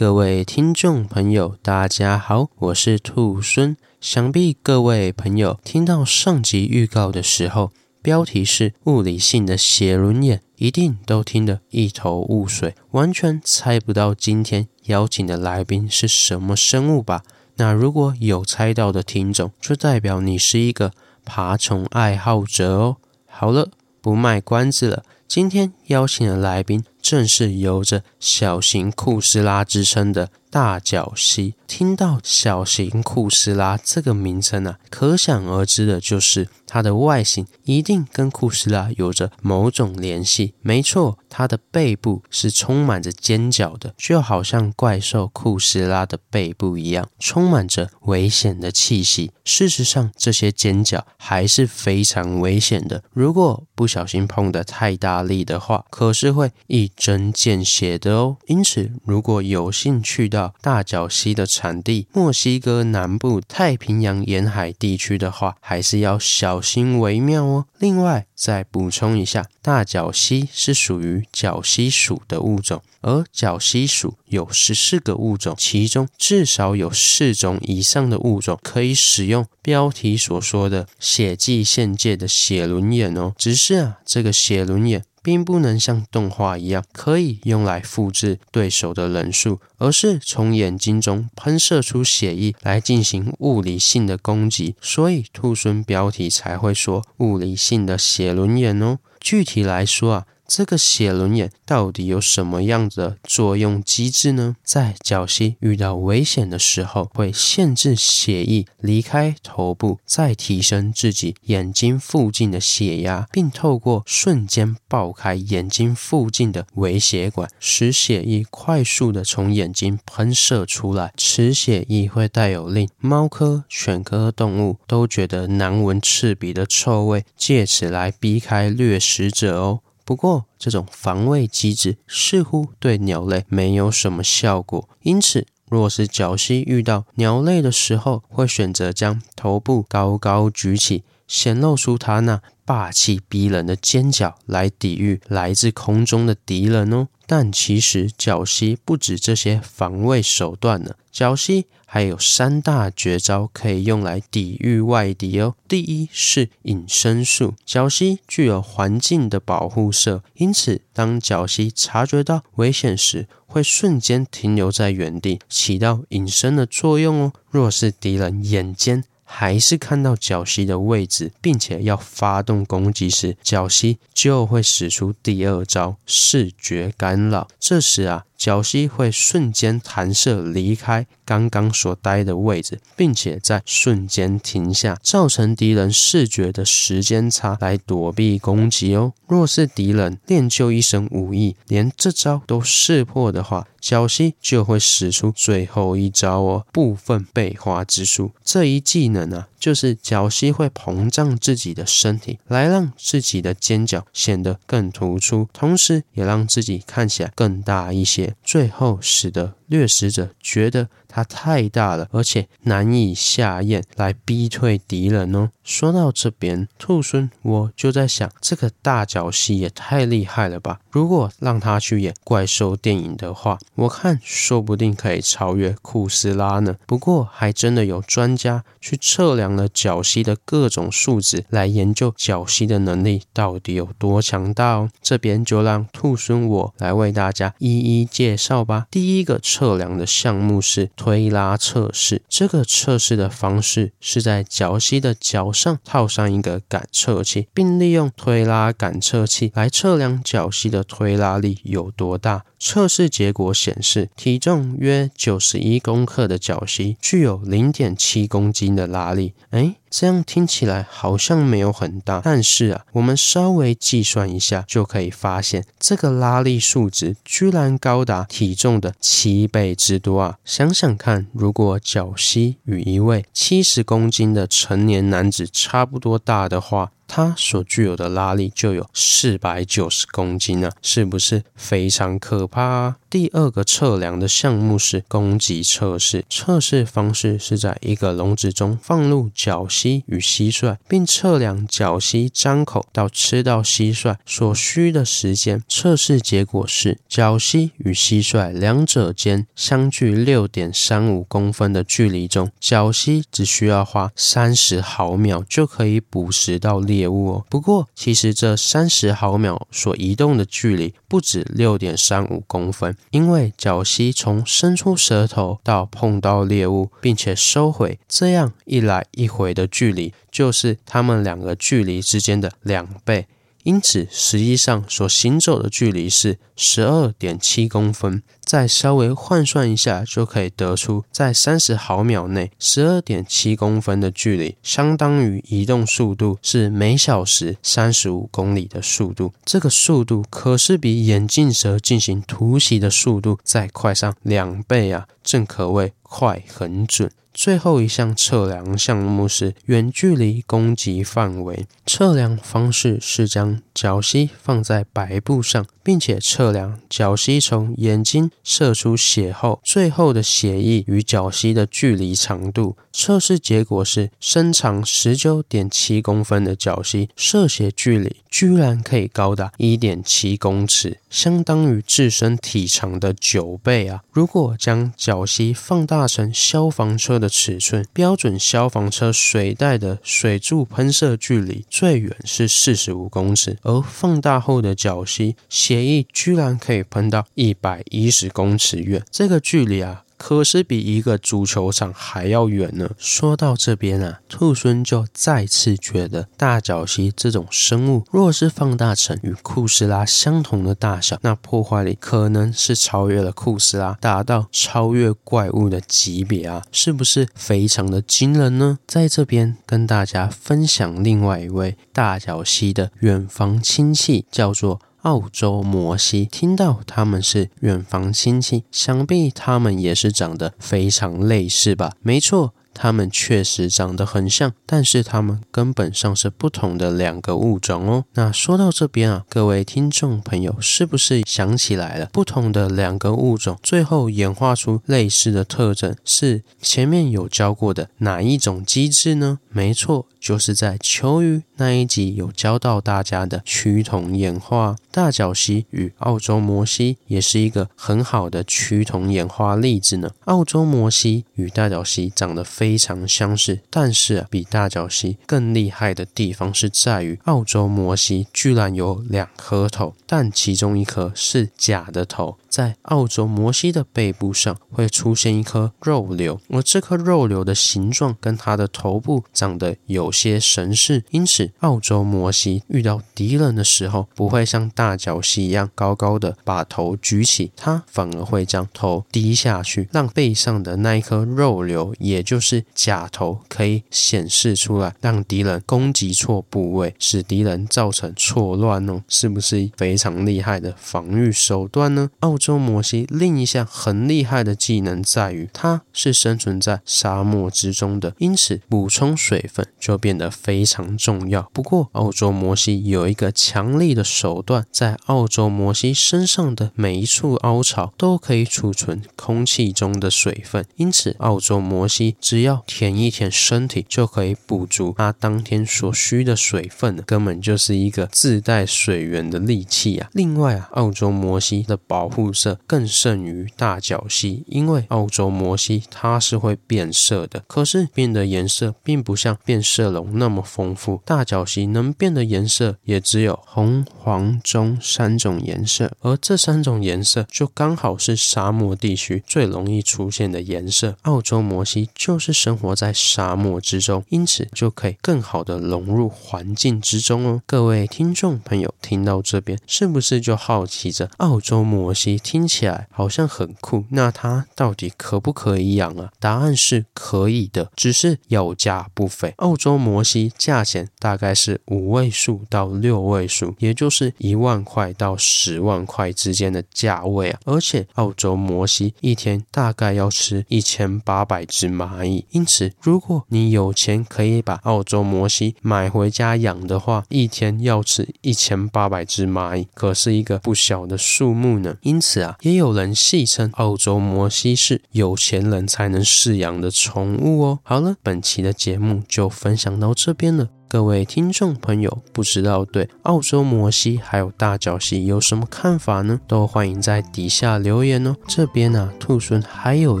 各位听众朋友，大家好，我是兔孙。想必各位朋友听到上集预告的时候，标题是“物理性的写轮眼”，一定都听得一头雾水，完全猜不到今天邀请的来宾是什么生物吧？那如果有猜到的听众，就代表你是一个爬虫爱好者哦。好了，不卖关子了，今天邀请的来宾正是有着“小型库斯拉”之称的。大角蜥，听到小型库斯拉这个名称啊，可想而知的就是它的外形一定跟库斯拉有着某种联系。没错，它的背部是充满着尖角的，就好像怪兽库斯拉的背部一样，充满着危险的气息。事实上，这些尖角还是非常危险的，如果不小心碰得太大力的话，可是会一针见血的哦。因此，如果有兴趣大角蜥的产地墨西哥南部太平洋沿海地区的话，还是要小心为妙哦。另外，再补充一下，大角蜥是属于角蜥属的物种，而角蜥属有十四个物种，其中至少有四种以上的物种可以使用标题所说的血迹限界的写轮眼哦。只是啊，这个写轮眼。并不能像动画一样可以用来复制对手的人数，而是从眼睛中喷射出血液来进行物理性的攻击，所以兔狲标题才会说物理性的写轮眼哦。具体来说啊。这个写轮眼到底有什么样的作用机制呢？在角蜥遇到危险的时候，会限制血液离开头部，再提升自己眼睛附近的血压，并透过瞬间爆开眼睛附近的微血管，使血液快速的从眼睛喷射出来。此血液会带有令猫科、犬科动物都觉得难闻刺鼻的臭味，借此来避开掠食者哦。不过，这种防卫机制似乎对鸟类没有什么效果，因此，若是角蜥遇到鸟类的时候，会选择将头部高高举起，显露出它那霸气逼人的尖角，来抵御来自空中的敌人哦。但其实，角蜥不止这些防卫手段呢，角蜥。还有三大绝招可以用来抵御外敌哦。第一是隐身术，角蜥具有环境的保护色，因此当角蜥察觉到危险时，会瞬间停留在原地，起到隐身的作用哦。若是敌人眼尖，还是看到角蜥的位置，并且要发动攻击时，角蜥就会使出第二招视觉干扰。这时啊。角蜥会瞬间弹射离开刚刚所待的位置，并且在瞬间停下，造成敌人视觉的时间差来躲避攻击哦。若是敌人练就一身武艺，连这招都识破的话，角蜥就会使出最后一招哦，部分被花之术。这一技能啊，就是角蜥会膨胀自己的身体，来让自己的尖角显得更突出，同时也让自己看起来更大一些。最后使得掠食者觉得它太大了，而且难以下咽，来逼退敌人哦。说到这边，兔孙我就在想，这个大角蜥也太厉害了吧！如果让他去演怪兽电影的话，我看说不定可以超越库斯拉呢。不过，还真的有专家去测量了角蜥的各种数值，来研究角蜥的能力到底有多强大哦。这边就让兔孙我来为大家一一介绍吧。第一个测量的项目是推拉测试，这个测试的方式是在脚膝的脚上套上一个感测器，并利用推拉感测器来测量脚膝的推拉力有多大。测试结果显示，体重约九十一公克的脚膝具有零点七公斤的拉力。诶，这样听起来好像没有很大，但是啊，我们稍微计算一下就可以发现，这个拉力数值居然高达体重的七倍之多啊！想想看，如果角蜥与一位七十公斤的成年男子差不多大的话，它所具有的拉力就有四百九十公斤啊，是不是非常可怕啊？第二个测量的项目是攻击测试，测试方式是在一个笼子中放入角蜥与蟋蟀，并测量角蜥张口到吃到蟋蟀所需的时间。测试结果是，角蜥与蟋蟀两者间相距六点三五公分的距离中，角蜥只需要花三十毫秒就可以捕食到猎物哦。不过，其实这三十毫秒所移动的距离不止六点三五公分。因为角蜥从伸出舌头到碰到猎物，并且收回，这样一来一回的距离，就是它们两个距离之间的两倍。因此，实际上所行走的距离是十二点七公分。再稍微换算一下，就可以得出，在三十毫秒内，十二点七公分的距离，相当于移动速度是每小时三十五公里的速度。这个速度可是比眼镜蛇进行突袭的速度再快上两倍啊！正可谓快很准。最后一项测量项目是远距离攻击范围。测量方式是将角蜥放在白布上，并且测量角蜥从眼睛射出血后，最后的血液与角蜥的距离长度。测试结果是，身长十九点七公分的角蜥射血距离居然可以高达一点七公尺，相当于自身体长的九倍啊！如果将角蜥放大成消防车的尺寸，标准消防车水带的水柱喷射距离最远是四十五公尺，而放大后的角蜥血液居然可以喷到一百一十公尺远，这个距离啊！可是比一个足球场还要远呢。说到这边啊，兔猻就再次觉得大角蜥这种生物，若是放大成与库斯拉相同的大小，那破坏力可能是超越了库斯拉，达到超越怪物的级别啊！是不是非常的惊人呢？在这边跟大家分享另外一位大角蜥的远房亲戚，叫做。澳洲摩西，听到他们是远房亲戚，想必他们也是长得非常类似吧？没错。它们确实长得很像，但是它们根本上是不同的两个物种哦。那说到这边啊，各位听众朋友，是不是想起来了？不同的两个物种最后演化出类似的特征，是前面有教过的哪一种机制呢？没错，就是在求鱼那一集有教到大家的趋同演化。大角蜥与澳洲摩蜥也是一个很好的趋同演化例子呢。澳洲摩蜥与大角蜥长得非常相似，但是啊，比大角蜥更厉害的地方是在于，澳洲摩蜥居然有两颗头，但其中一颗是假的头。在澳洲摩西的背部上会出现一颗肉瘤，而这颗肉瘤的形状跟它的头部长得有些神似，因此澳洲摩西遇到敌人的时候，不会像大角蜥一样高高的把头举起，它反而会将头低下去，让背上的那一颗肉瘤，也就是假头，可以显示出来，让敌人攻击错部位，使敌人造成错乱哦，是不是非常厉害的防御手段呢？澳洲摩西另一项很厉害的技能在于，它是生存在沙漠之中的，因此补充水分就变得非常重要。不过，澳洲摩西有一个强力的手段，在澳洲摩西身上的每一处凹槽都可以储存空气中的水分，因此澳洲摩西只要舔一舔身体，就可以补足它当天所需的水分，根本就是一个自带水源的利器啊！另外啊，澳洲摩西的保护色更胜于大角蜥，因为澳洲摩西它是会变色的，可是变的颜色并不像变色龙那么丰富。大角蜥能变的颜色也只有红、黄、棕三种颜色，而这三种颜色就刚好是沙漠地区最容易出现的颜色。澳洲摩西就是生活在沙漠之中，因此就可以更好的融入环境之中哦。各位听众朋友，听到这边是不是就好奇着澳洲摩西听起来好像很酷？那它到底可不可以养啊？答案是可以的，只是要价不菲。澳洲摩西价钱大概是五位数到六位数，也就是一万块到十万块之间的价位啊。而且澳洲摩西一天大概要吃一千八百只蚂蚁，因此如果你有钱可以把澳洲摩西买回家养的话，一天要吃一千八百只蚂蚁，可是一个不小的数目呢。因此是啊，也有人戏称澳洲摩西是有钱人才能饲养的宠物哦。好了，本期的节目就分享到这边了。各位听众朋友，不知道对澳洲摩西还有大角蜥有什么看法呢？都欢迎在底下留言哦。这边呢、啊，兔孙还有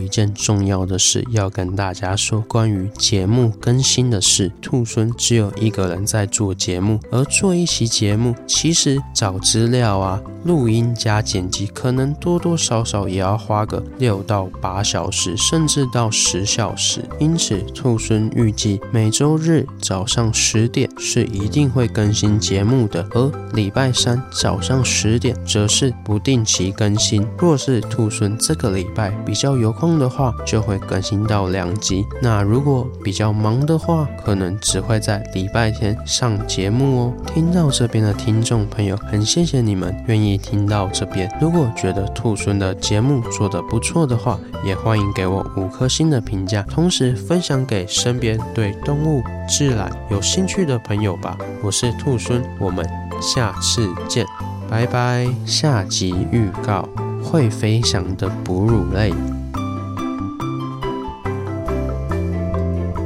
一件重要的事要跟大家说，关于节目更新的事。兔孙只有一个人在做节目，而做一期节目，其实找资料啊、录音加剪辑，可能多多少少也要花个六到八小时，甚至到十小时。因此，兔孙预计每周日早上十。十点是一定会更新节目的，而礼拜三早上十点则是不定期更新。若是兔孙这个礼拜比较有空的话，就会更新到两集。那如果比较忙的话，可能只会在礼拜天上节目哦。听到这边的听众朋友，很谢谢你们愿意听到这边。如果觉得兔孙的节目做得不错的话，也欢迎给我五颗星的评价，同时分享给身边对动物、自然有兴趣去的朋友吧。我是兔孙，我们下次见，拜拜。下集预告：会飞翔的哺乳类。